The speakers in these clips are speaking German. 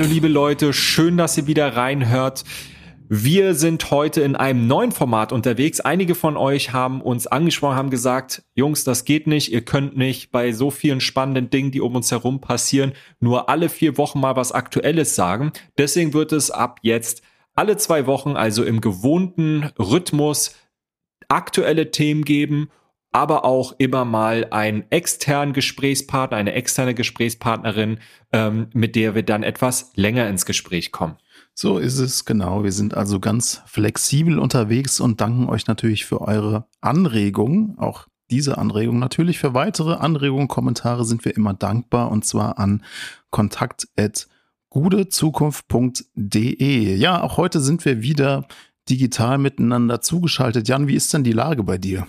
Hallo liebe Leute, schön, dass ihr wieder reinhört. Wir sind heute in einem neuen Format unterwegs. Einige von euch haben uns angesprochen, haben gesagt, Jungs, das geht nicht, ihr könnt nicht bei so vielen spannenden Dingen, die um uns herum passieren, nur alle vier Wochen mal was Aktuelles sagen. Deswegen wird es ab jetzt alle zwei Wochen, also im gewohnten Rhythmus, aktuelle Themen geben aber auch immer mal einen externen Gesprächspartner, eine externe Gesprächspartnerin, ähm, mit der wir dann etwas länger ins Gespräch kommen. So ist es genau. Wir sind also ganz flexibel unterwegs und danken euch natürlich für eure Anregungen. Auch diese Anregungen. Natürlich für weitere Anregungen, Kommentare sind wir immer dankbar und zwar an kontakt.gudezukunft.de. Ja, auch heute sind wir wieder digital miteinander zugeschaltet. Jan, wie ist denn die Lage bei dir?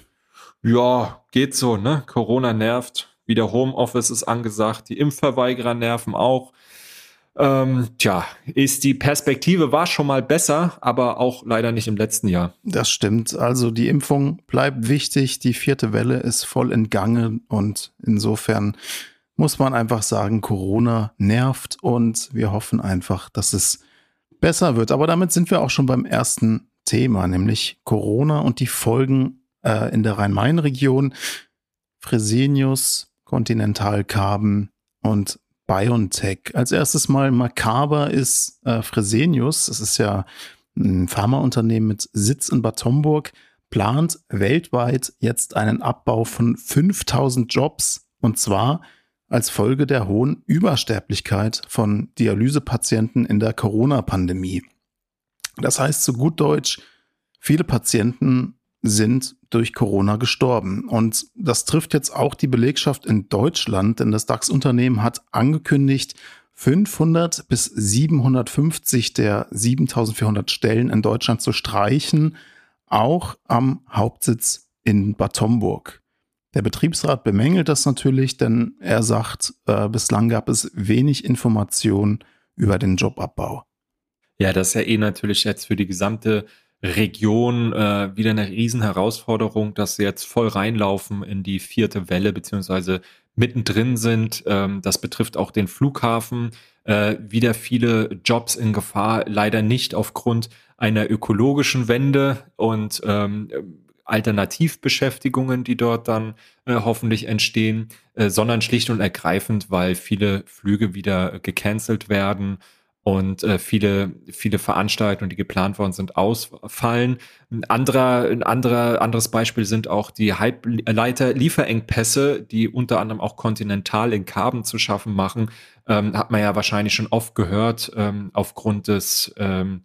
Ja, geht so, ne? Corona nervt. Wieder Homeoffice ist angesagt. Die Impfverweigerer nerven auch. Ähm, tja, ist die Perspektive war schon mal besser, aber auch leider nicht im letzten Jahr. Das stimmt. Also die Impfung bleibt wichtig. Die vierte Welle ist voll in Gange und insofern muss man einfach sagen, Corona nervt und wir hoffen einfach, dass es besser wird. Aber damit sind wir auch schon beim ersten Thema, nämlich Corona und die Folgen äh, in der Rhein-Main-Region. Fresenius, Continental Carbon und BioNTech. Als erstes mal makaber ist äh, Fresenius. Das ist ja ein Pharmaunternehmen mit Sitz in Bad Homburg, plant weltweit jetzt einen Abbau von 5000 Jobs und zwar als Folge der hohen Übersterblichkeit von Dialysepatienten in der Corona-Pandemie. Das heißt zu gut Deutsch, viele Patienten sind durch Corona gestorben. Und das trifft jetzt auch die Belegschaft in Deutschland, denn das DAX-Unternehmen hat angekündigt, 500 bis 750 der 7400 Stellen in Deutschland zu streichen, auch am Hauptsitz in Bad Homburg. Der Betriebsrat bemängelt das natürlich, denn er sagt, äh, bislang gab es wenig Informationen über den Jobabbau. Ja, das ist ja eh natürlich jetzt für die gesamte Region äh, wieder eine Riesenherausforderung, dass sie jetzt voll reinlaufen in die vierte Welle, beziehungsweise mittendrin sind. Ähm, das betrifft auch den Flughafen. Äh, wieder viele Jobs in Gefahr, leider nicht aufgrund einer ökologischen Wende und ähm, Alternativbeschäftigungen, die dort dann äh, hoffentlich entstehen, äh, sondern schlicht und ergreifend, weil viele Flüge wieder gecancelt werden und äh, viele viele Veranstaltungen, die geplant worden sind, ausfallen. Ein anderer ein anderer anderes Beispiel sind auch die Halbleiter Lieferengpässe, die unter anderem auch kontinental in Carbon zu schaffen machen. Ähm, hat man ja wahrscheinlich schon oft gehört ähm, aufgrund des ähm,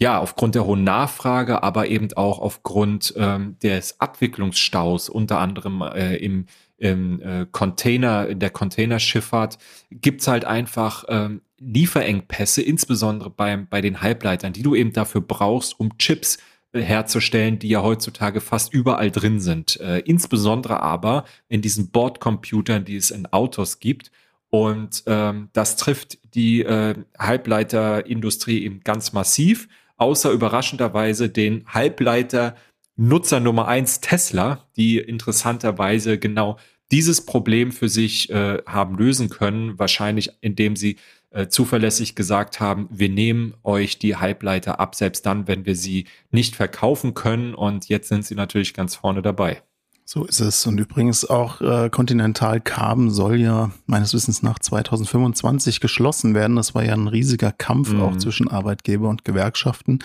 ja, aufgrund der hohen Nachfrage, aber eben auch aufgrund ähm, des Abwicklungsstaus, unter anderem äh, im, im äh, Container, in der Containerschifffahrt, gibt's halt einfach ähm, Lieferengpässe, insbesondere beim, bei den Halbleitern, die du eben dafür brauchst, um Chips äh, herzustellen, die ja heutzutage fast überall drin sind. Äh, insbesondere aber in diesen Bordcomputern, die es in Autos gibt. Und ähm, das trifft die äh, Halbleiterindustrie eben ganz massiv außer überraschenderweise den Halbleiter Nutzer Nummer eins Tesla, die interessanterweise genau dieses Problem für sich äh, haben lösen können, wahrscheinlich indem sie äh, zuverlässig gesagt haben, wir nehmen euch die Halbleiter ab, selbst dann, wenn wir sie nicht verkaufen können. Und jetzt sind sie natürlich ganz vorne dabei. So ist es. Und übrigens auch äh, Continental Carbon soll ja meines Wissens nach 2025 geschlossen werden. Das war ja ein riesiger Kampf mhm. auch zwischen Arbeitgeber und Gewerkschaften.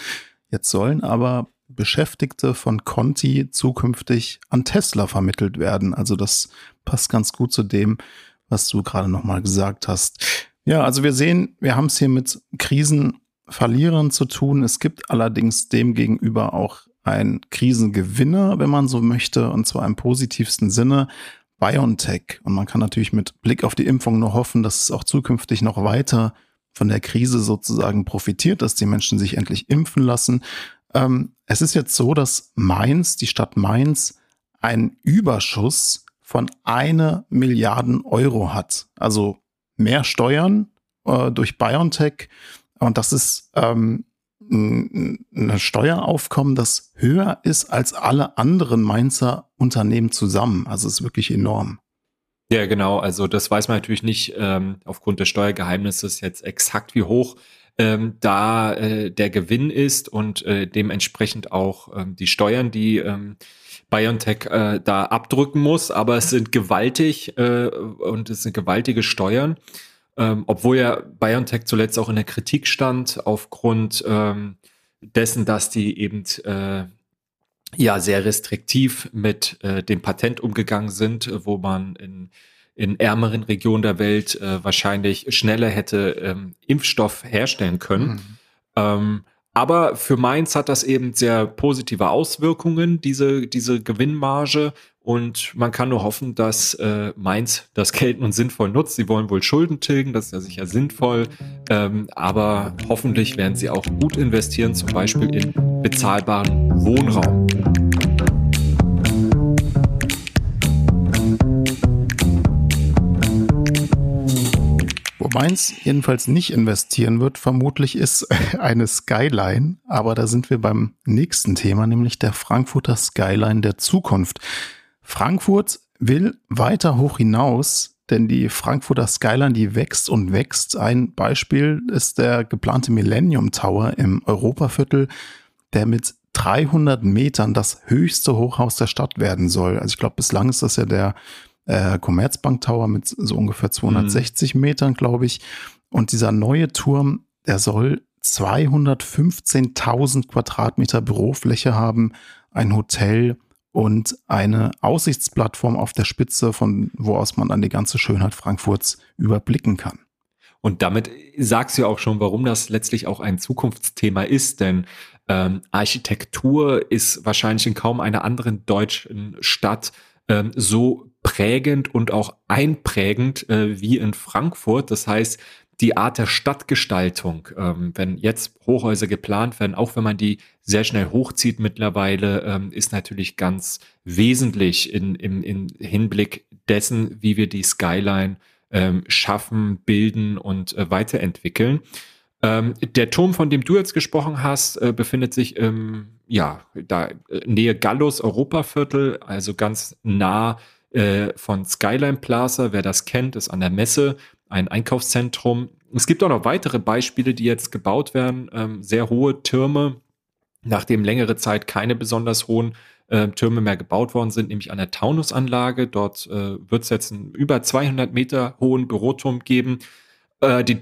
Jetzt sollen aber Beschäftigte von Conti zukünftig an Tesla vermittelt werden. Also das passt ganz gut zu dem, was du gerade nochmal gesagt hast. Ja, also wir sehen, wir haben es hier mit Krisenverlierern zu tun. Es gibt allerdings demgegenüber auch ein Krisengewinner, wenn man so möchte, und zwar im positivsten Sinne. BioNTech. Und man kann natürlich mit Blick auf die Impfung nur hoffen, dass es auch zukünftig noch weiter von der Krise sozusagen profitiert, dass die Menschen sich endlich impfen lassen. Ähm, es ist jetzt so, dass Mainz, die Stadt Mainz, einen Überschuss von eine Milliarden Euro hat. Also mehr Steuern äh, durch BioNTech. Und das ist ähm, ein Steueraufkommen, das höher ist als alle anderen Mainzer Unternehmen zusammen. Also ist wirklich enorm. Ja, genau. Also das weiß man natürlich nicht ähm, aufgrund des Steuergeheimnisses jetzt exakt wie hoch ähm, da äh, der Gewinn ist und äh, dementsprechend auch ähm, die Steuern, die ähm, BioNTech äh, da abdrücken muss. Aber es sind gewaltig äh, und es sind gewaltige Steuern. Ähm, obwohl ja BioNTech zuletzt auch in der Kritik stand aufgrund ähm, dessen, dass die eben äh, ja sehr restriktiv mit äh, dem Patent umgegangen sind, wo man in, in ärmeren Regionen der Welt äh, wahrscheinlich schneller hätte ähm, Impfstoff herstellen können. Mhm. Ähm, aber für Mainz hat das eben sehr positive Auswirkungen, diese, diese Gewinnmarge. Und man kann nur hoffen, dass äh, Mainz das Geld nun sinnvoll nutzt. Sie wollen wohl Schulden tilgen, das ist ja sicher sinnvoll. Ähm, aber hoffentlich werden sie auch gut investieren, zum Beispiel in bezahlbaren Wohnraum. Mainz jedenfalls nicht investieren wird, vermutlich ist eine Skyline. Aber da sind wir beim nächsten Thema, nämlich der Frankfurter Skyline der Zukunft. Frankfurt will weiter hoch hinaus, denn die Frankfurter Skyline, die wächst und wächst. Ein Beispiel ist der geplante Millennium Tower im Europaviertel, der mit 300 Metern das höchste Hochhaus der Stadt werden soll. Also ich glaube, bislang ist das ja der äh, Commerzbank Tower mit so ungefähr 260 mhm. Metern, glaube ich. Und dieser neue Turm, der soll 215.000 Quadratmeter Bürofläche haben, ein Hotel und eine Aussichtsplattform auf der Spitze, von wo aus man dann die ganze Schönheit Frankfurts überblicken kann. Und damit sagst du auch schon, warum das letztlich auch ein Zukunftsthema ist, denn ähm, Architektur ist wahrscheinlich in kaum einer anderen deutschen Stadt ähm, so prägend und auch einprägend äh, wie in Frankfurt. Das heißt, die Art der Stadtgestaltung, ähm, wenn jetzt Hochhäuser geplant werden, auch wenn man die sehr schnell hochzieht mittlerweile, ähm, ist natürlich ganz wesentlich in, im, in Hinblick dessen, wie wir die Skyline ähm, schaffen, bilden und äh, weiterentwickeln. Ähm, der Turm, von dem du jetzt gesprochen hast, äh, befindet sich im, ja, da äh, Nähe Gallus Europaviertel, also ganz nah äh, von Skyline Plaza. Wer das kennt, ist an der Messe ein Einkaufszentrum. Es gibt auch noch weitere Beispiele, die jetzt gebaut werden. Ähm, sehr hohe Türme, nachdem längere Zeit keine besonders hohen äh, Türme mehr gebaut worden sind, nämlich an der Taunusanlage. Dort äh, wird es jetzt einen über 200 Meter hohen Büroturm geben. Äh, die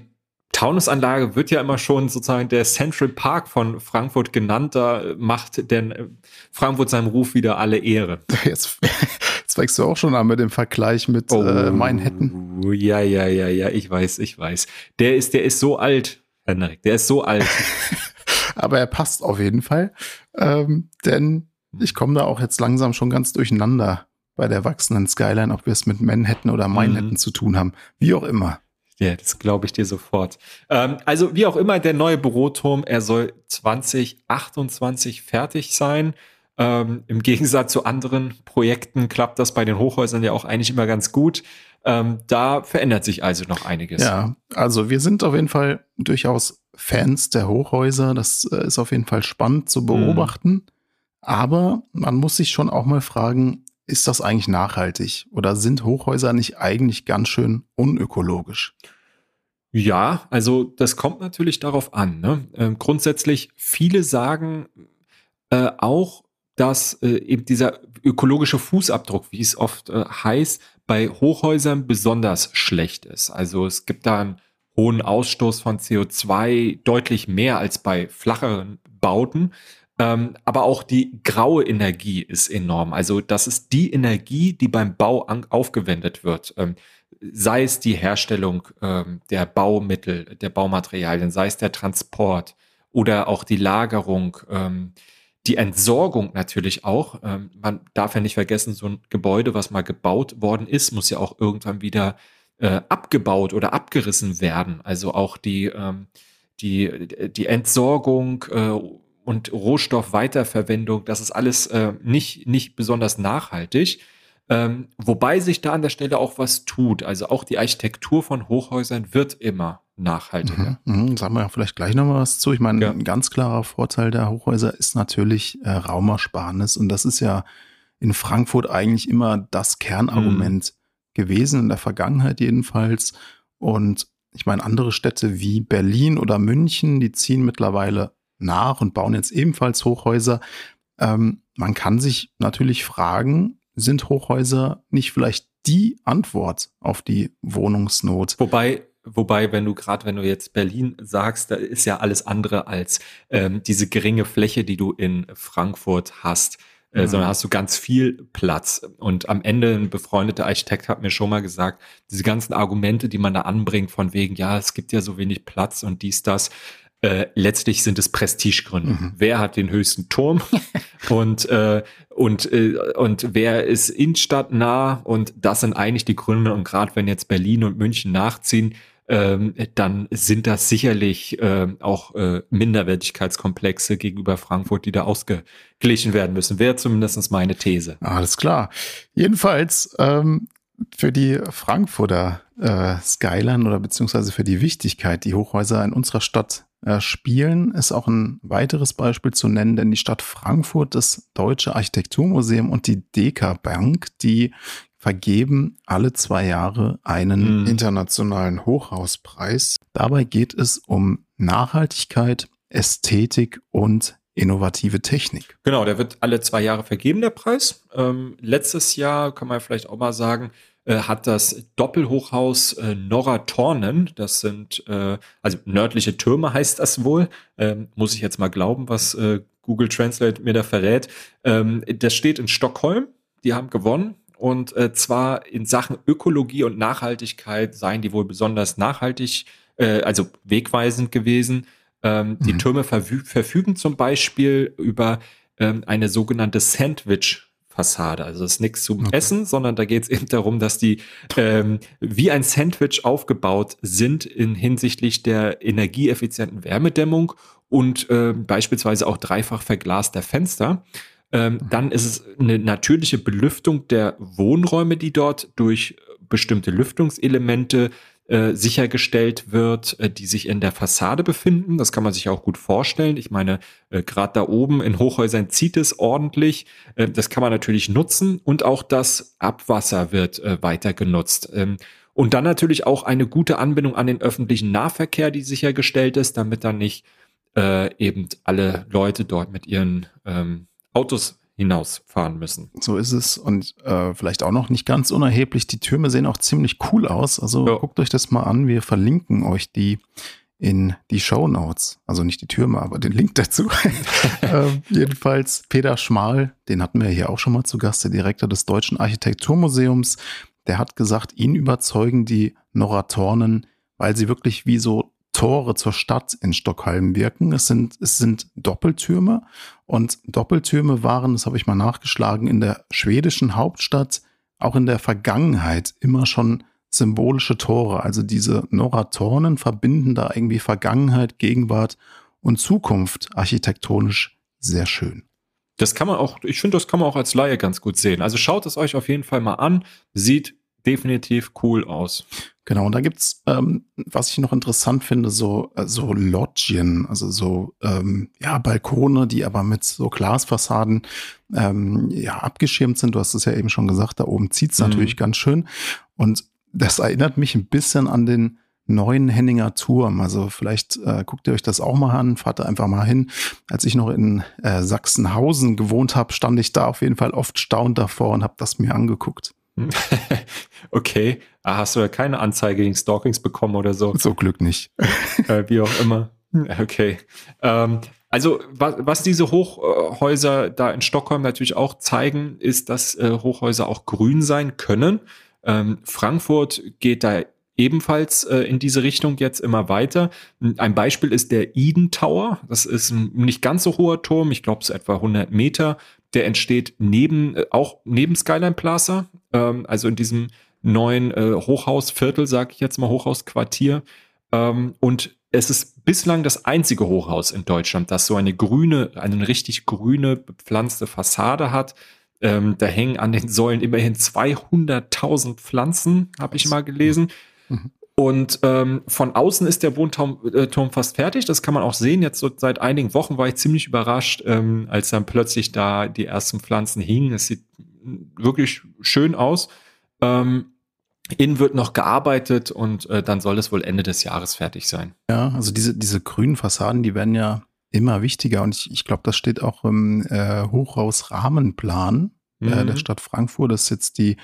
Taunusanlage wird ja immer schon sozusagen der Central Park von Frankfurt genannt. Da macht denn äh, Frankfurt seinem Ruf wieder alle Ehre. Jetzt, jetzt fängst du auch schon an mit dem Vergleich mit äh, oh, äh, Manhattan. Ja, ja, ja, ja, ich weiß, ich weiß. Der ist, der ist so alt, Henrik, der ist so alt. Aber er passt auf jeden Fall. Ähm, denn ich komme da auch jetzt langsam schon ganz durcheinander bei der wachsenden Skyline, ob wir es mit Manhattan oder Manhattan mhm. zu tun haben. Wie auch immer. Ja, das glaube ich dir sofort. Ähm, also wie auch immer, der neue Büroturm, er soll 2028 fertig sein. Ähm, Im Gegensatz zu anderen Projekten klappt das bei den Hochhäusern ja auch eigentlich immer ganz gut. Ähm, da verändert sich also noch einiges. Ja, also wir sind auf jeden Fall durchaus Fans der Hochhäuser. Das äh, ist auf jeden Fall spannend zu beobachten. Mhm. Aber man muss sich schon auch mal fragen, ist das eigentlich nachhaltig oder sind Hochhäuser nicht eigentlich ganz schön unökologisch? Ja, also das kommt natürlich darauf an. Ne? Ähm, grundsätzlich, viele sagen äh, auch, dass äh, eben dieser ökologische Fußabdruck, wie es oft äh, heißt, bei Hochhäusern besonders schlecht ist. Also es gibt da einen hohen Ausstoß von CO2, deutlich mehr als bei flacheren Bauten. Ähm, aber auch die graue Energie ist enorm. Also das ist die Energie, die beim Bau aufgewendet wird. Ähm, sei es die Herstellung ähm, der Baumittel, der Baumaterialien, sei es der Transport oder auch die Lagerung, ähm, die Entsorgung natürlich auch. Ähm, man darf ja nicht vergessen, so ein Gebäude, was mal gebaut worden ist, muss ja auch irgendwann wieder äh, abgebaut oder abgerissen werden. Also auch die, ähm, die, die Entsorgung äh, und Rohstoffweiterverwendung, das ist alles äh, nicht, nicht besonders nachhaltig. Ähm, wobei sich da an der Stelle auch was tut. Also auch die Architektur von Hochhäusern wird immer nachhaltiger. Mhm, mh, sagen wir ja vielleicht gleich noch mal was zu. Ich meine, ja. ein ganz klarer Vorteil der Hochhäuser ist natürlich äh, Raumersparnis. Und das ist ja in Frankfurt eigentlich immer das Kernargument mhm. gewesen, in der Vergangenheit jedenfalls. Und ich meine, andere Städte wie Berlin oder München, die ziehen mittlerweile nach und bauen jetzt ebenfalls Hochhäuser. Ähm, man kann sich natürlich fragen, sind Hochhäuser nicht vielleicht die Antwort auf die Wohnungsnot? Wobei Wobei, wenn du gerade, wenn du jetzt Berlin sagst, da ist ja alles andere als ähm, diese geringe Fläche, die du in Frankfurt hast, äh, mhm. sondern hast du ganz viel Platz. Und am Ende ein befreundeter Architekt hat mir schon mal gesagt, diese ganzen Argumente, die man da anbringt, von wegen, ja, es gibt ja so wenig Platz und dies, das, äh, letztlich sind es Prestigegründe. Mhm. Wer hat den höchsten Turm und äh, und äh, und wer ist innenstadtnah und das sind eigentlich die Gründe und gerade wenn jetzt Berlin und München nachziehen, ähm, dann sind das sicherlich äh, auch äh, Minderwertigkeitskomplexe gegenüber Frankfurt, die da ausgeglichen werden müssen. Wäre zumindest meine These. Alles klar. Jedenfalls ähm, für die Frankfurter äh, Skyline oder beziehungsweise für die Wichtigkeit, die Hochhäuser in unserer Stadt spielen, ist auch ein weiteres Beispiel zu nennen, denn die Stadt Frankfurt, das Deutsche Architekturmuseum und die Deka Bank, die vergeben alle zwei Jahre einen mhm. internationalen Hochhauspreis. Dabei geht es um Nachhaltigkeit, Ästhetik und innovative Technik. Genau, der wird alle zwei Jahre vergeben, der Preis. Ähm, letztes Jahr kann man vielleicht auch mal sagen, äh, hat das Doppelhochhaus äh, Norra Tornen, das sind äh, also nördliche Türme heißt das wohl, ähm, muss ich jetzt mal glauben, was äh, Google Translate mir da verrät. Ähm, das steht in Stockholm, die haben gewonnen und äh, zwar in Sachen Ökologie und Nachhaltigkeit seien die wohl besonders nachhaltig, äh, also wegweisend gewesen. Ähm, mhm. Die Türme verfügen zum Beispiel über ähm, eine sogenannte Sandwich Fassade. Also es ist nichts zum okay. Essen, sondern da geht es eben darum, dass die ähm, wie ein Sandwich aufgebaut sind in hinsichtlich der energieeffizienten Wärmedämmung und äh, beispielsweise auch dreifach verglaster Fenster. Ähm, dann ist es eine natürliche Belüftung der Wohnräume, die dort durch bestimmte Lüftungselemente äh, sichergestellt wird, äh, die sich in der Fassade befinden. Das kann man sich auch gut vorstellen. Ich meine, äh, gerade da oben in Hochhäusern zieht es ordentlich. Das kann man natürlich nutzen und auch das Abwasser wird weiter genutzt. Ähm, und dann natürlich auch eine gute Anbindung an den öffentlichen Nahverkehr, die sichergestellt ist, damit dann nicht eben alle Leute dort mit ihren ähm, Autos hinausfahren müssen. So ist es. Und äh, vielleicht auch noch nicht ganz unerheblich, die Türme sehen auch ziemlich cool aus. Also ja. guckt euch das mal an. Wir verlinken euch die in die Show Notes. Also nicht die Türme, aber den Link dazu. äh, jedenfalls Peter Schmal, den hatten wir hier auch schon mal zu Gast, der Direktor des Deutschen Architekturmuseums. Der hat gesagt, ihn überzeugen die Noratornen, weil sie wirklich wie so Tore zur Stadt in Stockholm wirken. Es sind, es sind Doppeltürme und Doppeltürme waren, das habe ich mal nachgeschlagen, in der schwedischen Hauptstadt auch in der Vergangenheit immer schon symbolische Tore. Also diese Noratornen verbinden da irgendwie Vergangenheit, Gegenwart und Zukunft architektonisch sehr schön. Das kann man auch, ich finde, das kann man auch als Laie ganz gut sehen. Also schaut es euch auf jeden Fall mal an. Sieht definitiv cool aus. Genau, und da gibt's, ähm, was ich noch interessant finde, so, äh, so Loggien, also so ähm, ja, Balkone, die aber mit so Glasfassaden ähm, ja, abgeschirmt sind. Du hast es ja eben schon gesagt, da oben zieht's mhm. natürlich ganz schön. Und das erinnert mich ein bisschen an den neuen Henninger Turm. Also vielleicht äh, guckt ihr euch das auch mal an, fahrt da einfach mal hin. Als ich noch in äh, Sachsenhausen gewohnt habe, stand ich da auf jeden Fall oft staunt davor und habe das mir angeguckt. okay. Ah, hast du ja keine Anzeige gegen Stalkings bekommen oder so? So Glück nicht. äh, wie auch immer. Okay. Ähm, also was, was diese Hochhäuser da in Stockholm natürlich auch zeigen, ist, dass äh, Hochhäuser auch grün sein können. Ähm, Frankfurt geht da ebenfalls äh, in diese Richtung jetzt immer weiter. Ein Beispiel ist der Eden Tower. Das ist ein nicht ganz so hoher Turm, ich glaube es ist etwa 100 Meter. Der entsteht neben, äh, auch neben Skyline Plaza, ähm, also in diesem neuen äh, Hochhausviertel, sag ich jetzt mal, Hochhausquartier. Ähm, und es ist bislang das einzige Hochhaus in Deutschland, das so eine grüne, eine richtig grüne, bepflanzte Fassade hat. Ähm, da hängen an den Säulen immerhin 200.000 Pflanzen, habe ich mal gelesen. Mhm. Und ähm, von außen ist der Wohnturm äh, fast fertig. Das kann man auch sehen. Jetzt so seit einigen Wochen war ich ziemlich überrascht, ähm, als dann plötzlich da die ersten Pflanzen hingen. Es sieht wirklich schön aus. Ähm, Innen wird noch gearbeitet und äh, dann soll es wohl Ende des Jahres fertig sein. Ja, also diese, diese grünen Fassaden, die werden ja immer wichtiger und ich, ich glaube, das steht auch im äh, Hochhausrahmenplan mhm. äh, der mhm. Stadt Frankfurt, dass jetzt die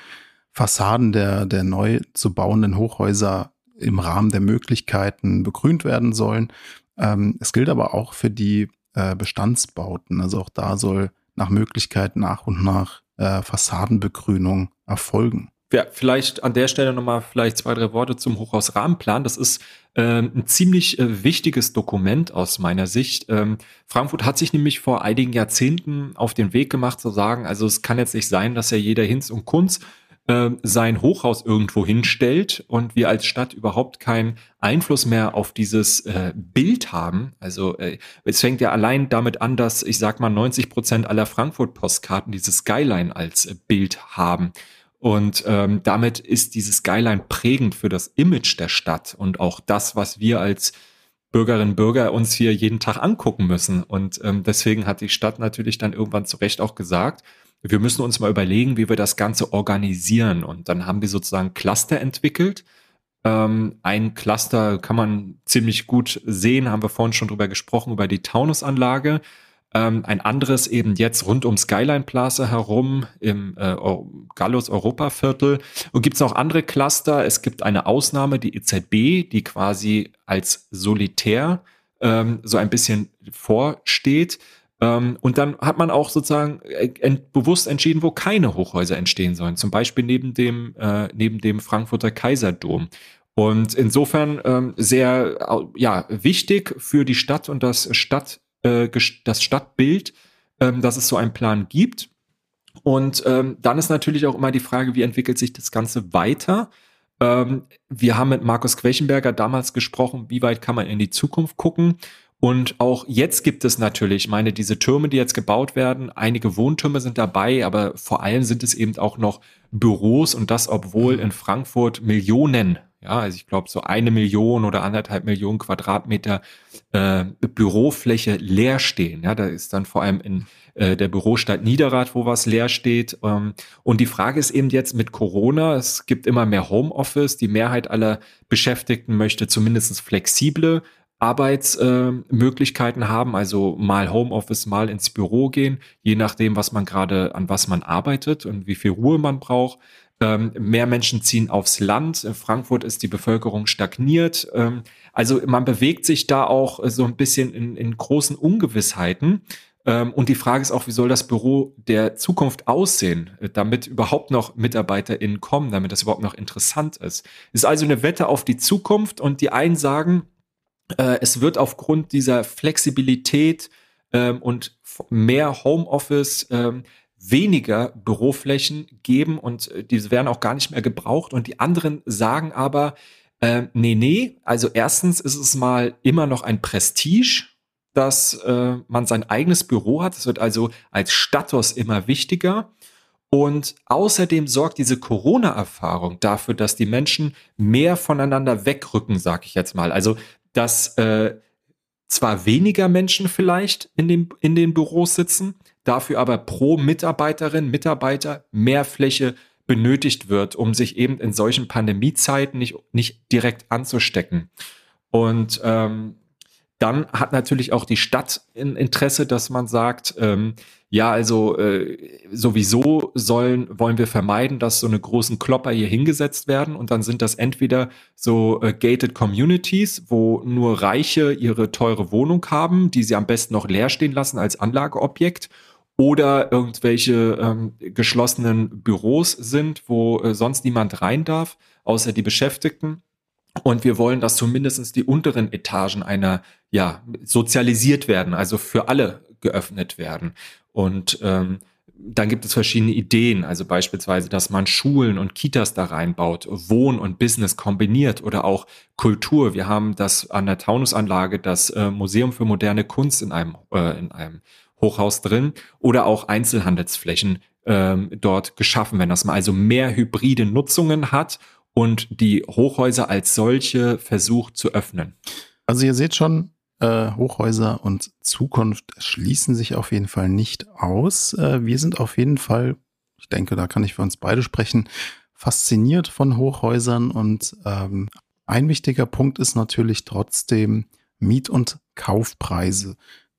Fassaden der, der neu zu bauenden Hochhäuser im Rahmen der Möglichkeiten begrünt werden sollen. Ähm, es gilt aber auch für die äh, Bestandsbauten. Also auch da soll nach Möglichkeit nach und nach äh, Fassadenbegrünung erfolgen. Ja, vielleicht an der Stelle nochmal vielleicht zwei, drei Worte zum Hochhausrahmenplan. Das ist ähm, ein ziemlich äh, wichtiges Dokument aus meiner Sicht. Ähm, Frankfurt hat sich nämlich vor einigen Jahrzehnten auf den Weg gemacht zu sagen, also es kann jetzt nicht sein, dass ja jeder Hinz und Kunz äh, sein Hochhaus irgendwo hinstellt und wir als Stadt überhaupt keinen Einfluss mehr auf dieses äh, Bild haben. Also äh, es fängt ja allein damit an, dass ich sag mal 90 Prozent aller Frankfurt-Postkarten dieses Skyline als äh, Bild haben. Und ähm, damit ist dieses Skyline prägend für das Image der Stadt und auch das, was wir als Bürgerinnen und Bürger uns hier jeden Tag angucken müssen. Und ähm, deswegen hat die Stadt natürlich dann irgendwann zu Recht auch gesagt, wir müssen uns mal überlegen, wie wir das Ganze organisieren. Und dann haben wir sozusagen Cluster entwickelt. Ähm, ein Cluster kann man ziemlich gut sehen, haben wir vorhin schon drüber gesprochen, über die Taunusanlage. Ähm, ein anderes eben jetzt rund um Skyline Plaza herum im äh, Gallus Europa Viertel. Und gibt es auch andere Cluster. Es gibt eine Ausnahme, die EZB, die quasi als solitär ähm, so ein bisschen vorsteht. Ähm, und dann hat man auch sozusagen äh, ent bewusst entschieden, wo keine Hochhäuser entstehen sollen. Zum Beispiel neben dem, äh, neben dem Frankfurter Kaiserdom. Und insofern ähm, sehr ja, wichtig für die Stadt und das Stadt äh, das Stadtbild, ähm, dass es so einen Plan gibt. Und ähm, dann ist natürlich auch immer die Frage, wie entwickelt sich das Ganze weiter? Ähm, wir haben mit Markus Quechenberger damals gesprochen, wie weit kann man in die Zukunft gucken? Und auch jetzt gibt es natürlich, ich meine, diese Türme, die jetzt gebaut werden, einige Wohntürme sind dabei, aber vor allem sind es eben auch noch Büros und das, obwohl in Frankfurt Millionen ja, also ich glaube, so eine Million oder anderthalb Millionen Quadratmeter äh, Bürofläche leer stehen. Ja, da ist dann vor allem in äh, der Bürostadt Niederrad, wo was leer steht. Ähm, und die Frage ist eben jetzt mit Corona, es gibt immer mehr Homeoffice. Die Mehrheit aller Beschäftigten möchte zumindest flexible Arbeitsmöglichkeiten äh, haben, also mal Homeoffice, mal ins Büro gehen, je nachdem, was man gerade, an was man arbeitet und wie viel Ruhe man braucht. Ähm, mehr Menschen ziehen aufs Land. In Frankfurt ist die Bevölkerung stagniert. Ähm, also man bewegt sich da auch so ein bisschen in, in großen Ungewissheiten. Ähm, und die Frage ist auch, wie soll das Büro der Zukunft aussehen, äh, damit überhaupt noch MitarbeiterInnen kommen, damit das überhaupt noch interessant ist. Ist also eine Wette auf die Zukunft und die einen sagen, äh, es wird aufgrund dieser Flexibilität ähm, und mehr Homeoffice ähm, weniger Büroflächen geben und äh, diese werden auch gar nicht mehr gebraucht. Und die anderen sagen aber, äh, nee, nee, also erstens ist es mal immer noch ein Prestige, dass äh, man sein eigenes Büro hat. Es wird also als Status immer wichtiger. Und außerdem sorgt diese Corona-Erfahrung dafür, dass die Menschen mehr voneinander wegrücken, sag ich jetzt mal. Also, dass äh, zwar weniger Menschen vielleicht in, dem, in den Büros sitzen, dafür aber pro Mitarbeiterin, Mitarbeiter mehr Fläche benötigt wird, um sich eben in solchen Pandemiezeiten nicht, nicht direkt anzustecken. Und ähm, dann hat natürlich auch die Stadt ein Interesse, dass man sagt, ähm, ja, also äh, sowieso sollen, wollen wir vermeiden, dass so eine großen Klopper hier hingesetzt werden und dann sind das entweder so äh, gated Communities, wo nur Reiche ihre teure Wohnung haben, die sie am besten noch leer stehen lassen als Anlageobjekt oder irgendwelche ähm, geschlossenen Büros sind, wo äh, sonst niemand rein darf, außer die Beschäftigten. Und wir wollen, dass zumindest die unteren Etagen einer, ja, sozialisiert werden, also für alle geöffnet werden. Und ähm, dann gibt es verschiedene Ideen, also beispielsweise, dass man Schulen und Kitas da reinbaut, Wohn- und Business kombiniert oder auch Kultur. Wir haben das an der Taunusanlage, das äh, Museum für moderne Kunst in einem, äh, in einem Hochhaus drin oder auch Einzelhandelsflächen ähm, dort geschaffen werden, dass man also mehr hybride Nutzungen hat und die Hochhäuser als solche versucht zu öffnen. Also ihr seht schon, äh, Hochhäuser und Zukunft schließen sich auf jeden Fall nicht aus. Äh, wir sind auf jeden Fall, ich denke, da kann ich für uns beide sprechen, fasziniert von Hochhäusern und ähm, ein wichtiger Punkt ist natürlich trotzdem Miet- und Kaufpreise.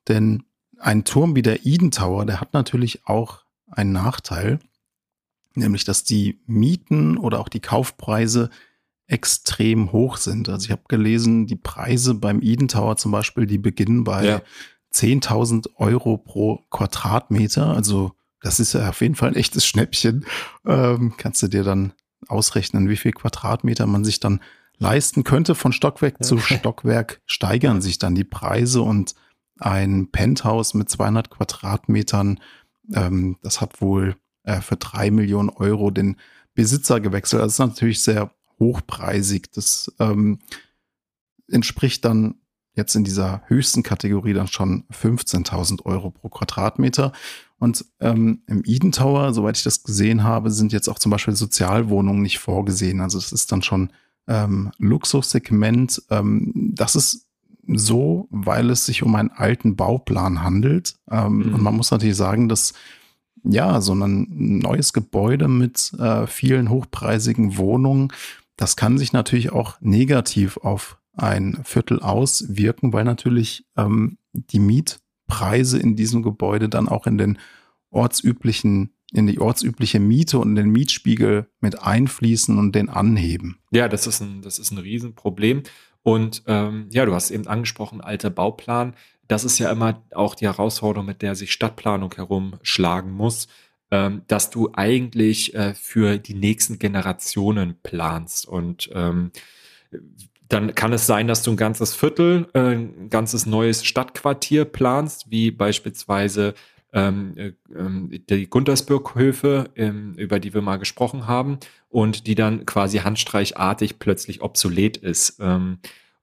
Denn ein Turm wie der Eden Tower, der hat natürlich auch einen Nachteil, nämlich dass die Mieten oder auch die Kaufpreise extrem hoch sind. Also ich habe gelesen, die Preise beim Eden Tower zum Beispiel, die beginnen bei ja. 10.000 Euro pro Quadratmeter. Also das ist ja auf jeden Fall ein echtes Schnäppchen. Ähm, kannst du dir dann ausrechnen, wie viel Quadratmeter man sich dann leisten könnte. Von Stockwerk okay. zu Stockwerk steigern sich dann die Preise und ein Penthouse mit 200 Quadratmetern, ähm, das hat wohl äh, für drei Millionen Euro den Besitzer gewechselt. Das ist natürlich sehr hochpreisig. Das ähm, entspricht dann jetzt in dieser höchsten Kategorie dann schon 15.000 Euro pro Quadratmeter. Und ähm, im Eden Tower, soweit ich das gesehen habe, sind jetzt auch zum Beispiel Sozialwohnungen nicht vorgesehen. Also es ist dann schon ähm, Luxussegment. Ähm, das ist so, weil es sich um einen alten Bauplan handelt. Ähm, mhm. Und man muss natürlich sagen, dass ja, so ein neues Gebäude mit äh, vielen hochpreisigen Wohnungen, das kann sich natürlich auch negativ auf ein Viertel auswirken, weil natürlich ähm, die Mietpreise in diesem Gebäude dann auch in den ortsüblichen in die ortsübliche Miete und den Mietspiegel mit einfließen und den anheben. Ja, das ist ein, das ist ein Riesenproblem. Und ähm, ja, du hast eben angesprochen, alter Bauplan. Das ist ja immer auch die Herausforderung, mit der sich Stadtplanung herumschlagen muss, ähm, dass du eigentlich äh, für die nächsten Generationen planst. Und ähm, dann kann es sein, dass du ein ganzes Viertel, äh, ein ganzes neues Stadtquartier planst, wie beispielsweise ähm, äh, ähm, die Guntersburghöfe, ähm, über die wir mal gesprochen haben, und die dann quasi handstreichartig plötzlich obsolet ist.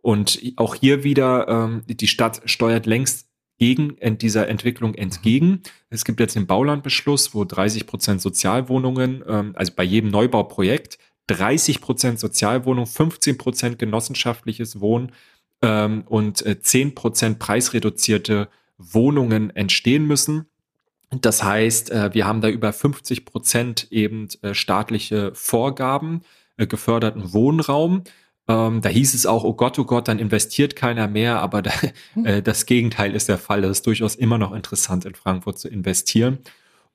Und auch hier wieder, ähm, die Stadt steuert längst gegen dieser Entwicklung entgegen. Es gibt jetzt den Baulandbeschluss, wo 30 Prozent Sozialwohnungen, ähm, also bei jedem Neubauprojekt, 30 Prozent Sozialwohnung, 15 Prozent genossenschaftliches Wohnen ähm, und äh, 10 Prozent preisreduzierte Wohnungen entstehen müssen. Das heißt, äh, wir haben da über 50 Prozent eben äh, staatliche Vorgaben, äh, geförderten Wohnraum. Ähm, da hieß es auch, oh Gott, oh Gott, dann investiert keiner mehr, aber da, hm. das Gegenteil ist der Fall. Es ist durchaus immer noch interessant, in Frankfurt zu investieren.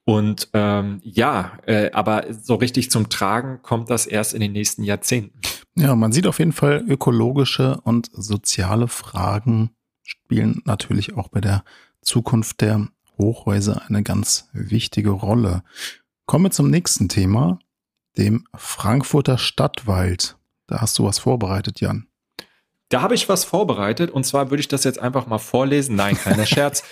Und ähm, ja, äh, aber so richtig zum Tragen kommt das erst in den nächsten Jahrzehnten. Ja, man sieht auf jeden Fall, ökologische und soziale Fragen spielen natürlich auch bei der Zukunft der Hochhäuser eine ganz wichtige Rolle. Kommen wir zum nächsten Thema, dem Frankfurter Stadtwald. Da hast du was vorbereitet, Jan. Da habe ich was vorbereitet und zwar würde ich das jetzt einfach mal vorlesen. Nein, keiner Scherz.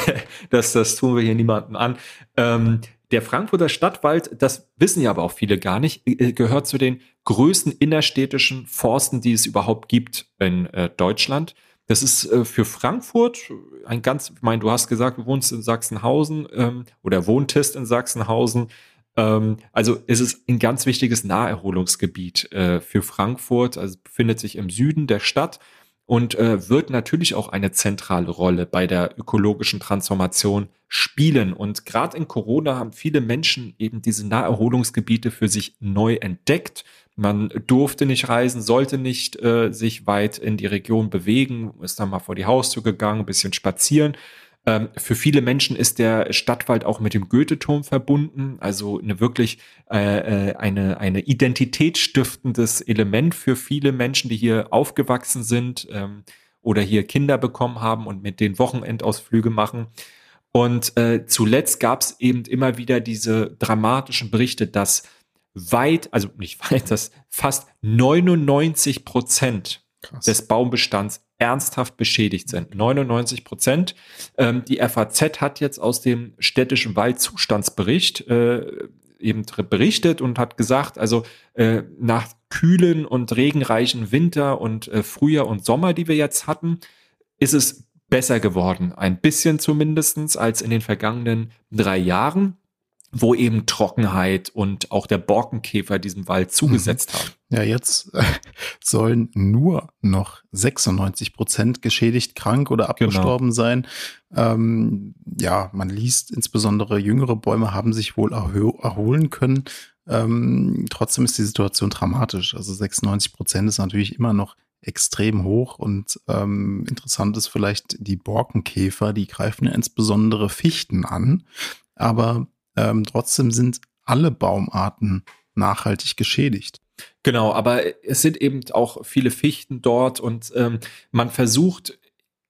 das, das tun wir hier niemandem an. Ähm, der Frankfurter Stadtwald, das wissen ja aber auch viele gar nicht, äh, gehört zu den größten innerstädtischen Forsten, die es überhaupt gibt in äh, Deutschland. Das ist äh, für Frankfurt ein ganz, ich meine, du hast gesagt, du wohnst in Sachsenhausen ähm, oder wohntest in Sachsenhausen. Ähm, also es ist ein ganz wichtiges Naherholungsgebiet äh, für Frankfurt. Also befindet sich im Süden der Stadt und äh, wird natürlich auch eine zentrale Rolle bei der ökologischen Transformation spielen. Und gerade in Corona haben viele Menschen eben diese Naherholungsgebiete für sich neu entdeckt man durfte nicht reisen, sollte nicht äh, sich weit in die Region bewegen, ist dann mal vor die Haustür gegangen, ein bisschen spazieren. Ähm, für viele Menschen ist der Stadtwald auch mit dem Goethe-Turm verbunden, also eine wirklich äh, äh, eine, eine identitätsstiftendes Element für viele Menschen, die hier aufgewachsen sind ähm, oder hier Kinder bekommen haben und mit den Wochenendausflüge machen. Und äh, zuletzt gab es eben immer wieder diese dramatischen Berichte, dass weit, also nicht weit, dass fast 99 Prozent des Baumbestands ernsthaft beschädigt sind. 99 Prozent. Ähm, die FAZ hat jetzt aus dem städtischen Waldzustandsbericht äh, eben berichtet und hat gesagt, also äh, nach kühlen und regenreichen Winter und äh, Frühjahr und Sommer, die wir jetzt hatten, ist es besser geworden. Ein bisschen zumindestens als in den vergangenen drei Jahren wo eben Trockenheit und auch der Borkenkäfer diesem Wald zugesetzt mhm. haben. Ja, jetzt äh, sollen nur noch 96 Prozent geschädigt, krank oder genau. abgestorben genau. sein. Ähm, ja, man liest insbesondere jüngere Bäume haben sich wohl erholen können. Ähm, trotzdem ist die Situation dramatisch. Also 96 Prozent ist natürlich immer noch extrem hoch und ähm, interessant ist vielleicht die Borkenkäfer, die greifen ja insbesondere Fichten an, aber ähm, trotzdem sind alle Baumarten nachhaltig geschädigt. Genau, aber es sind eben auch viele Fichten dort und ähm, man versucht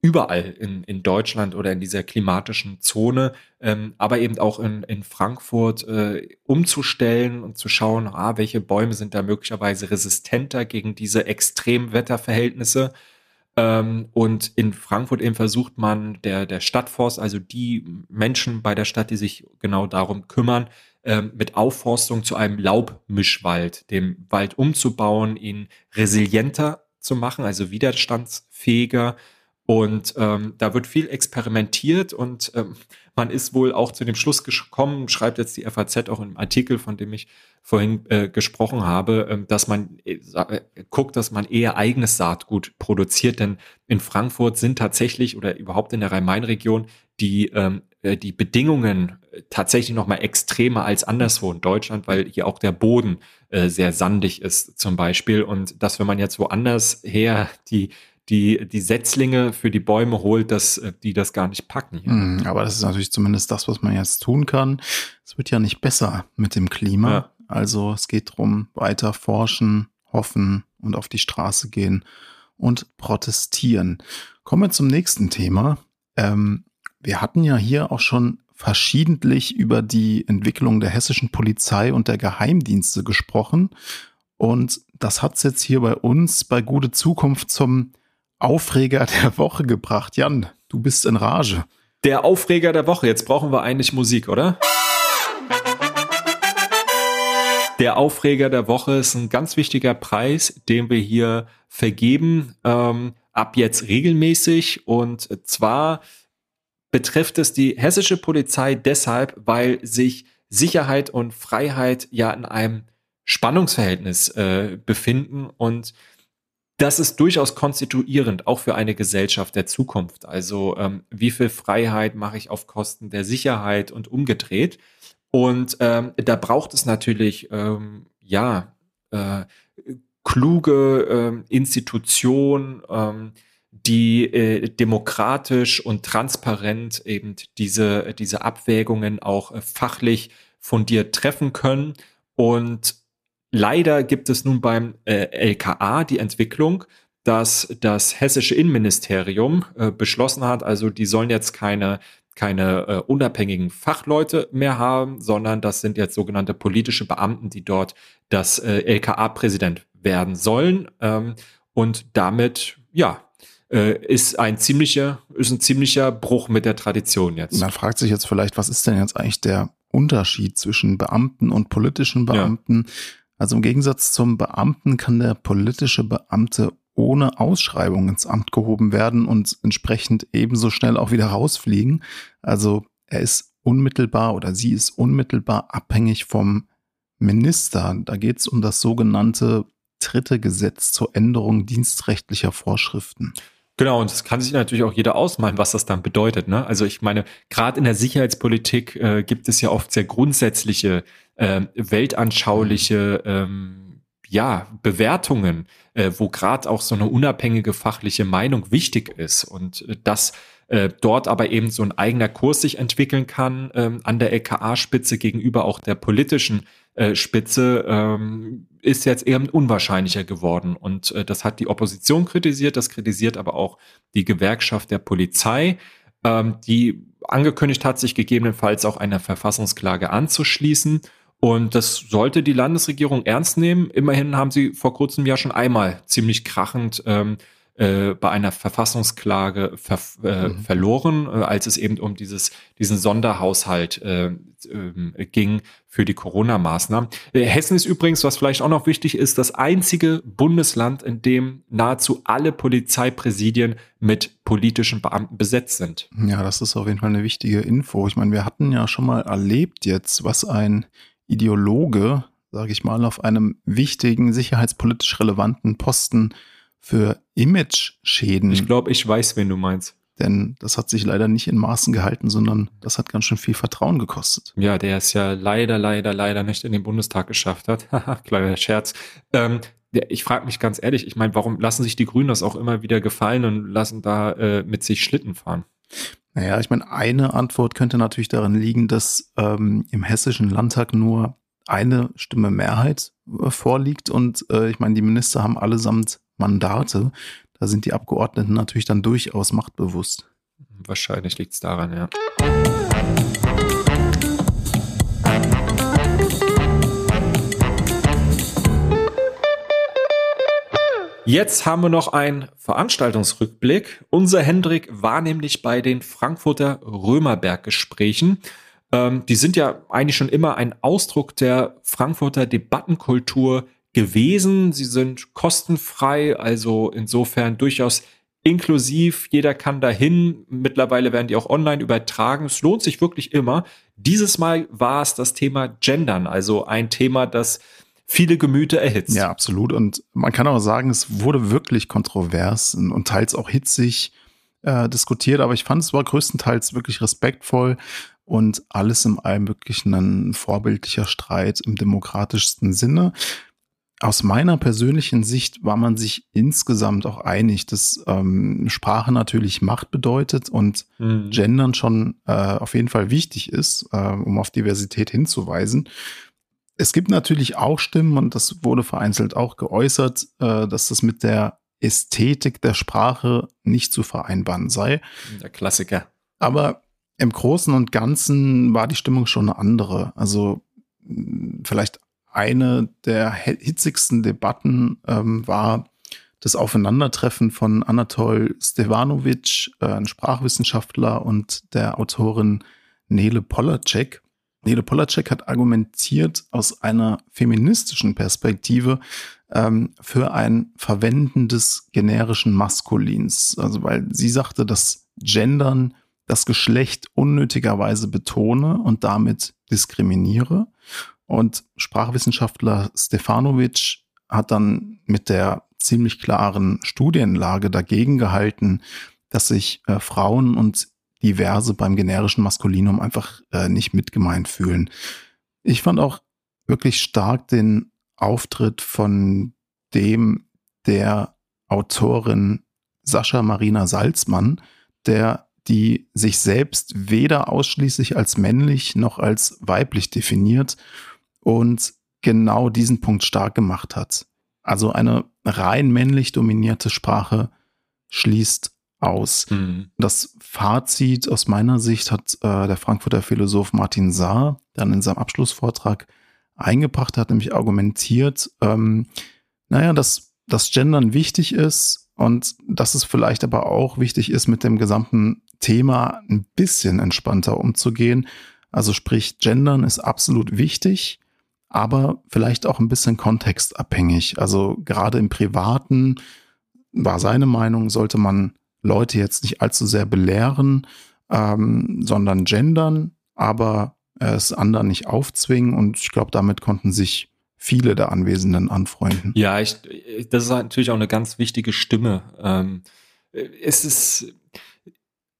überall in, in Deutschland oder in dieser klimatischen Zone, ähm, aber eben auch in, in Frankfurt äh, umzustellen und zu schauen, ah, welche Bäume sind da möglicherweise resistenter gegen diese Extremwetterverhältnisse. Ähm, und in Frankfurt eben versucht man, der, der Stadtforst, also die Menschen bei der Stadt, die sich genau darum kümmern, ähm, mit Aufforstung zu einem Laubmischwald, dem Wald umzubauen, ihn resilienter zu machen, also widerstandsfähiger. Und ähm, da wird viel experimentiert und ähm, man ist wohl auch zu dem Schluss gekommen, schreibt jetzt die FAZ auch im Artikel, von dem ich vorhin äh, gesprochen habe, äh, dass man äh, äh, guckt, dass man eher eigenes Saatgut produziert, denn in Frankfurt sind tatsächlich oder überhaupt in der Rhein-Main-Region die, ähm, äh, die Bedingungen tatsächlich noch mal extremer als anderswo in Deutschland, weil hier auch der Boden äh, sehr sandig ist zum Beispiel. Und dass wenn man jetzt woanders her die die, die Setzlinge für die Bäume holt, dass äh, die das gar nicht packen. Mm, aber das ist natürlich zumindest das, was man jetzt tun kann. Es wird ja nicht besser mit dem Klima. Ja. Also es geht darum, weiter forschen, hoffen und auf die Straße gehen und protestieren. Kommen wir zum nächsten Thema. Ähm, wir hatten ja hier auch schon verschiedentlich über die Entwicklung der hessischen Polizei und der Geheimdienste gesprochen. Und das hat es jetzt hier bei uns bei Gute Zukunft zum Aufreger der Woche gebracht. Jan, du bist in Rage. Der Aufreger der Woche. Jetzt brauchen wir eigentlich Musik, oder? Der Aufreger der Woche ist ein ganz wichtiger Preis, den wir hier vergeben, ähm, ab jetzt regelmäßig. Und zwar betrifft es die hessische Polizei deshalb, weil sich Sicherheit und Freiheit ja in einem Spannungsverhältnis äh, befinden und das ist durchaus konstituierend, auch für eine Gesellschaft der Zukunft. Also ähm, wie viel Freiheit mache ich auf Kosten der Sicherheit und umgedreht. Und ähm, da braucht es natürlich ähm, ja äh, kluge äh, Institutionen, ähm, die äh, demokratisch und transparent eben diese, diese Abwägungen auch äh, fachlich fundiert treffen können. Und leider gibt es nun beim äh, LKA die Entwicklung, dass das hessische Innenministerium äh, beschlossen hat, also die sollen jetzt keine keine äh, unabhängigen Fachleute mehr haben, sondern das sind jetzt sogenannte politische Beamten, die dort das äh, LKA-Präsident werden sollen. Ähm, und damit, ja, äh, ist ein ziemlicher, ist ein ziemlicher Bruch mit der Tradition jetzt. Man fragt sich jetzt vielleicht, was ist denn jetzt eigentlich der Unterschied zwischen Beamten und politischen Beamten? Ja. Also im Gegensatz zum Beamten kann der politische Beamte ohne Ausschreibung ins Amt gehoben werden und entsprechend ebenso schnell auch wieder rausfliegen. Also er ist unmittelbar oder sie ist unmittelbar abhängig vom Minister. Da geht es um das sogenannte dritte Gesetz zur Änderung dienstrechtlicher Vorschriften. Genau, und das kann sich natürlich auch jeder ausmalen, was das dann bedeutet. Ne? Also ich meine, gerade in der Sicherheitspolitik äh, gibt es ja oft sehr grundsätzliche, äh, weltanschauliche ähm, ja, Bewertungen, äh, wo gerade auch so eine unabhängige fachliche Meinung wichtig ist. Und äh, dass äh, dort aber eben so ein eigener Kurs sich entwickeln kann ähm, an der LKA-Spitze gegenüber auch der politischen äh, Spitze ähm, ist jetzt eher unwahrscheinlicher geworden. Und äh, das hat die Opposition kritisiert, das kritisiert aber auch die Gewerkschaft der Polizei, ähm, die angekündigt hat, sich gegebenenfalls auch einer Verfassungsklage anzuschließen. Und das sollte die Landesregierung ernst nehmen. Immerhin haben sie vor kurzem ja schon einmal ziemlich krachend ähm, äh, bei einer Verfassungsklage ver äh, mhm. verloren, äh, als es eben um dieses, diesen Sonderhaushalt äh, ähm, ging für die Corona-Maßnahmen. Äh, Hessen ist übrigens, was vielleicht auch noch wichtig ist, das einzige Bundesland, in dem nahezu alle Polizeipräsidien mit politischen Beamten besetzt sind. Ja, das ist auf jeden Fall eine wichtige Info. Ich meine, wir hatten ja schon mal erlebt jetzt, was ein Ideologe, sage ich mal, auf einem wichtigen, sicherheitspolitisch relevanten Posten für Image-Schäden. Ich glaube, ich weiß, wen du meinst. denn das hat sich leider nicht in Maßen gehalten, sondern das hat ganz schön viel Vertrauen gekostet. Ja, der es ja leider, leider, leider nicht in den Bundestag geschafft hat. Haha, kleiner Scherz. Ähm, ich frage mich ganz ehrlich, ich meine, warum lassen sich die Grünen das auch immer wieder gefallen und lassen da äh, mit sich Schlitten fahren? Naja, ich meine, eine Antwort könnte natürlich darin liegen, dass ähm, im hessischen Landtag nur eine Stimme Mehrheit äh, vorliegt und äh, ich meine, die Minister haben allesamt Mandate. Da sind die Abgeordneten natürlich dann durchaus machtbewusst. Wahrscheinlich liegt es daran, ja. Jetzt haben wir noch einen Veranstaltungsrückblick. Unser Hendrik war nämlich bei den Frankfurter Römerberg-Gesprächen. Ähm, die sind ja eigentlich schon immer ein Ausdruck der Frankfurter Debattenkultur gewesen. Sie sind kostenfrei, also insofern durchaus inklusiv. Jeder kann dahin. Mittlerweile werden die auch online übertragen. Es lohnt sich wirklich immer. Dieses Mal war es das Thema Gendern, also ein Thema, das viele Gemüter erhitzt. Ja, absolut. Und man kann auch sagen, es wurde wirklich kontrovers und teils auch hitzig äh, diskutiert, aber ich fand, es war größtenteils wirklich respektvoll und alles in allem wirklich ein vorbildlicher Streit im demokratischsten Sinne. Aus meiner persönlichen Sicht war man sich insgesamt auch einig, dass ähm, Sprache natürlich Macht bedeutet und mhm. Gendern schon äh, auf jeden Fall wichtig ist, äh, um auf Diversität hinzuweisen. Es gibt natürlich auch Stimmen, und das wurde vereinzelt auch geäußert, äh, dass das mit der Ästhetik der Sprache nicht zu vereinbaren sei. Der Klassiker. Aber im Großen und Ganzen war die Stimmung schon eine andere. Also vielleicht eine der hitzigsten Debatten ähm, war das Aufeinandertreffen von Anatol Stevanovic, äh, ein Sprachwissenschaftler, und der Autorin Nele Polacek. Nele Polacek hat argumentiert aus einer feministischen Perspektive ähm, für ein Verwenden des generischen Maskulins. Also weil sie sagte, dass Gendern das Geschlecht unnötigerweise betone und damit diskriminiere. Und Sprachwissenschaftler Stefanovic hat dann mit der ziemlich klaren Studienlage dagegen gehalten, dass sich äh, Frauen und diverse beim generischen Maskulinum einfach äh, nicht mitgemeint fühlen. Ich fand auch wirklich stark den Auftritt von dem der Autorin Sascha Marina Salzmann, der die sich selbst weder ausschließlich als männlich noch als weiblich definiert und genau diesen Punkt stark gemacht hat. Also eine rein männlich dominierte Sprache schließt aus. Mhm. Das Fazit aus meiner Sicht hat äh, der Frankfurter Philosoph Martin Saar dann in seinem Abschlussvortrag eingebracht, hat nämlich argumentiert, ähm, naja, dass das Gendern wichtig ist und dass es vielleicht aber auch wichtig ist, mit dem gesamten Thema ein bisschen entspannter umzugehen. Also sprich, Gendern ist absolut wichtig, aber vielleicht auch ein bisschen kontextabhängig. Also gerade im Privaten war seine Meinung, sollte man Leute jetzt nicht allzu sehr belehren, ähm, sondern gendern, aber es anderen nicht aufzwingen. Und ich glaube, damit konnten sich viele der Anwesenden anfreunden. Ja, ich, das ist natürlich auch eine ganz wichtige Stimme. Ähm, es ist,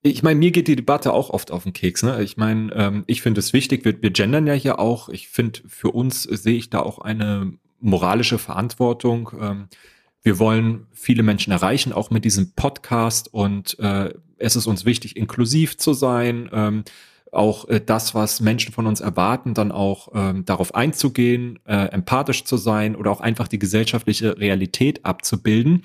ich meine, mir geht die Debatte auch oft auf den Keks. Ne? Ich meine, ähm, ich finde es wichtig, wir, wir gendern ja hier auch. Ich finde, für uns sehe ich da auch eine moralische Verantwortung. Ähm, wir wollen viele Menschen erreichen, auch mit diesem Podcast. Und äh, es ist uns wichtig, inklusiv zu sein. Ähm, auch äh, das, was Menschen von uns erwarten, dann auch ähm, darauf einzugehen, äh, empathisch zu sein oder auch einfach die gesellschaftliche Realität abzubilden.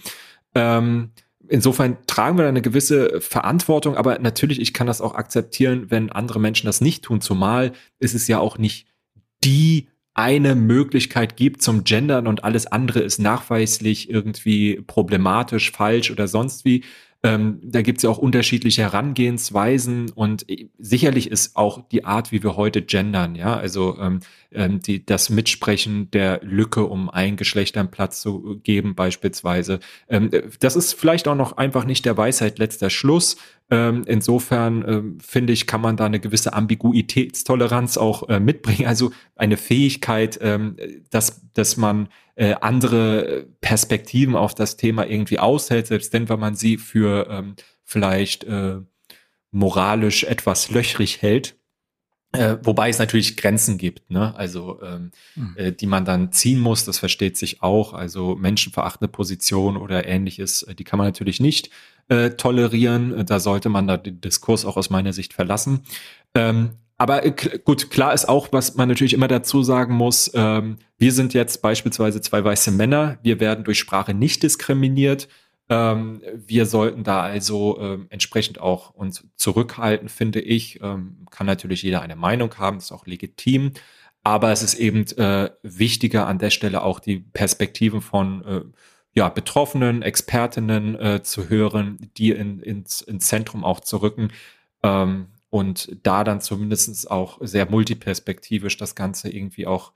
Ähm, insofern tragen wir da eine gewisse Verantwortung, aber natürlich, ich kann das auch akzeptieren, wenn andere Menschen das nicht tun, zumal ist es ja auch nicht die eine Möglichkeit gibt zum Gendern und alles andere ist nachweislich irgendwie problematisch, falsch oder sonst wie, ähm, da gibt es ja auch unterschiedliche Herangehensweisen und äh, sicherlich ist auch die Art, wie wir heute gendern, ja, also ähm, ähm, die, das Mitsprechen der Lücke, um ein Geschlecht einen Platz zu geben, beispielsweise. Ähm, äh, das ist vielleicht auch noch einfach nicht der Weisheit letzter Schluss. Ähm, insofern ähm, finde ich, kann man da eine gewisse Ambiguitätstoleranz auch äh, mitbringen, also eine Fähigkeit, ähm, dass, dass man äh, andere Perspektiven auf das Thema irgendwie aushält, selbst denn, wenn man sie für, ähm, vielleicht äh, moralisch etwas löchrig hält. Äh, wobei es natürlich Grenzen gibt, ne? Also ähm, mhm. äh, die man dann ziehen muss, das versteht sich auch. Also menschenverachtende Position oder ähnliches, äh, die kann man natürlich nicht äh, tolerieren. Da sollte man da den Diskurs auch aus meiner Sicht verlassen. Ähm, aber äh, gut, klar ist auch, was man natürlich immer dazu sagen muss, ähm, wir sind jetzt beispielsweise zwei weiße Männer, wir werden durch Sprache nicht diskriminiert. Ähm, wir sollten da also ähm, entsprechend auch uns zurückhalten, finde ich. Ähm, kann natürlich jeder eine Meinung haben, ist auch legitim. Aber es ist eben äh, wichtiger an der Stelle auch die Perspektiven von äh, ja, Betroffenen, Expertinnen äh, zu hören, die in, ins, ins Zentrum auch zu rücken ähm, und da dann zumindest auch sehr multiperspektivisch das Ganze irgendwie auch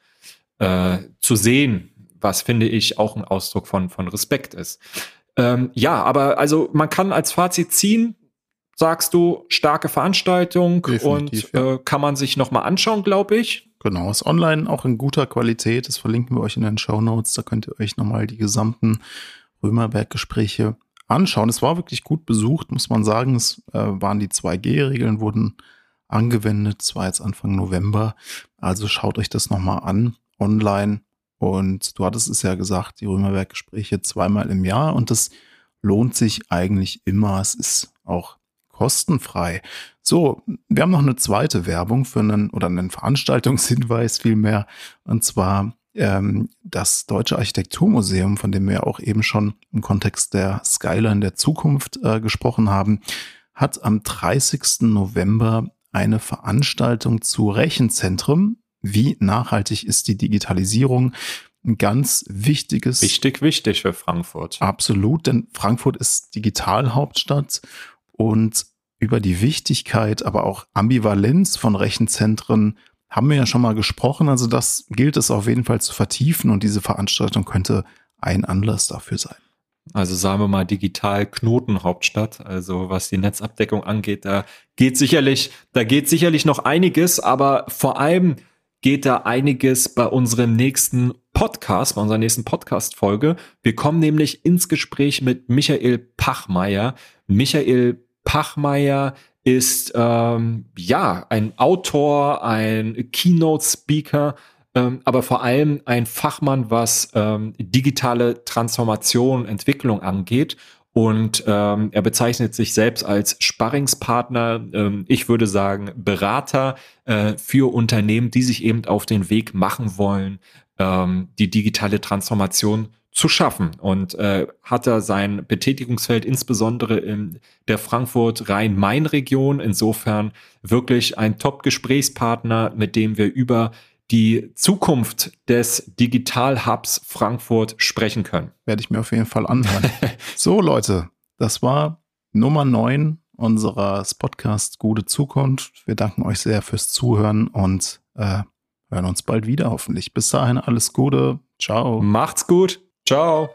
äh, zu sehen, was finde ich auch ein Ausdruck von, von Respekt ist. Ähm, ja, aber also man kann als Fazit ziehen, sagst du, starke Veranstaltung Definitiv, und ja. äh, kann man sich nochmal anschauen, glaube ich. Genau, ist online auch in guter Qualität. Das verlinken wir euch in den Show Notes. Da könnt ihr euch nochmal die gesamten Römerberg-Gespräche anschauen. Es war wirklich gut besucht, muss man sagen. Es äh, waren die 2G-Regeln, wurden angewendet. Es war jetzt Anfang November. Also schaut euch das nochmal an online. Und du hattest es ja gesagt, die Römerberg-Gespräche zweimal im Jahr und das lohnt sich eigentlich immer. Es ist auch kostenfrei. So, wir haben noch eine zweite Werbung für einen oder einen Veranstaltungshinweis vielmehr. Und zwar ähm, das Deutsche Architekturmuseum, von dem wir auch eben schon im Kontext der Skyline der Zukunft äh, gesprochen haben, hat am 30. November eine Veranstaltung zu Rechenzentren wie nachhaltig ist die Digitalisierung? Ein ganz wichtiges. Wichtig, wichtig für Frankfurt. Absolut, denn Frankfurt ist Digitalhauptstadt und über die Wichtigkeit, aber auch Ambivalenz von Rechenzentren haben wir ja schon mal gesprochen. Also das gilt es auf jeden Fall zu vertiefen und diese Veranstaltung könnte ein Anlass dafür sein. Also sagen wir mal digital Knotenhauptstadt. Also was die Netzabdeckung angeht, da geht sicherlich, da geht sicherlich noch einiges, aber vor allem geht da einiges bei unserem nächsten Podcast, bei unserer nächsten Podcast-Folge. Wir kommen nämlich ins Gespräch mit Michael Pachmeier. Michael Pachmeier ist ähm, ja ein Autor, ein Keynote-Speaker, ähm, aber vor allem ein Fachmann, was ähm, digitale Transformation, Entwicklung angeht. Und ähm, er bezeichnet sich selbst als Sparringspartner, ähm, ich würde sagen Berater äh, für Unternehmen, die sich eben auf den Weg machen wollen, ähm, die digitale Transformation zu schaffen. Und äh, hat er sein Betätigungsfeld insbesondere in der Frankfurt-Rhein-Main-Region. Insofern wirklich ein Top-Gesprächspartner, mit dem wir über die Zukunft des Digital Hubs Frankfurt sprechen können. Werde ich mir auf jeden Fall anhören. so, Leute, das war Nummer 9 unseres Podcast Gute Zukunft. Wir danken euch sehr fürs Zuhören und äh, hören uns bald wieder hoffentlich. Bis dahin alles Gute. Ciao. Macht's gut. Ciao.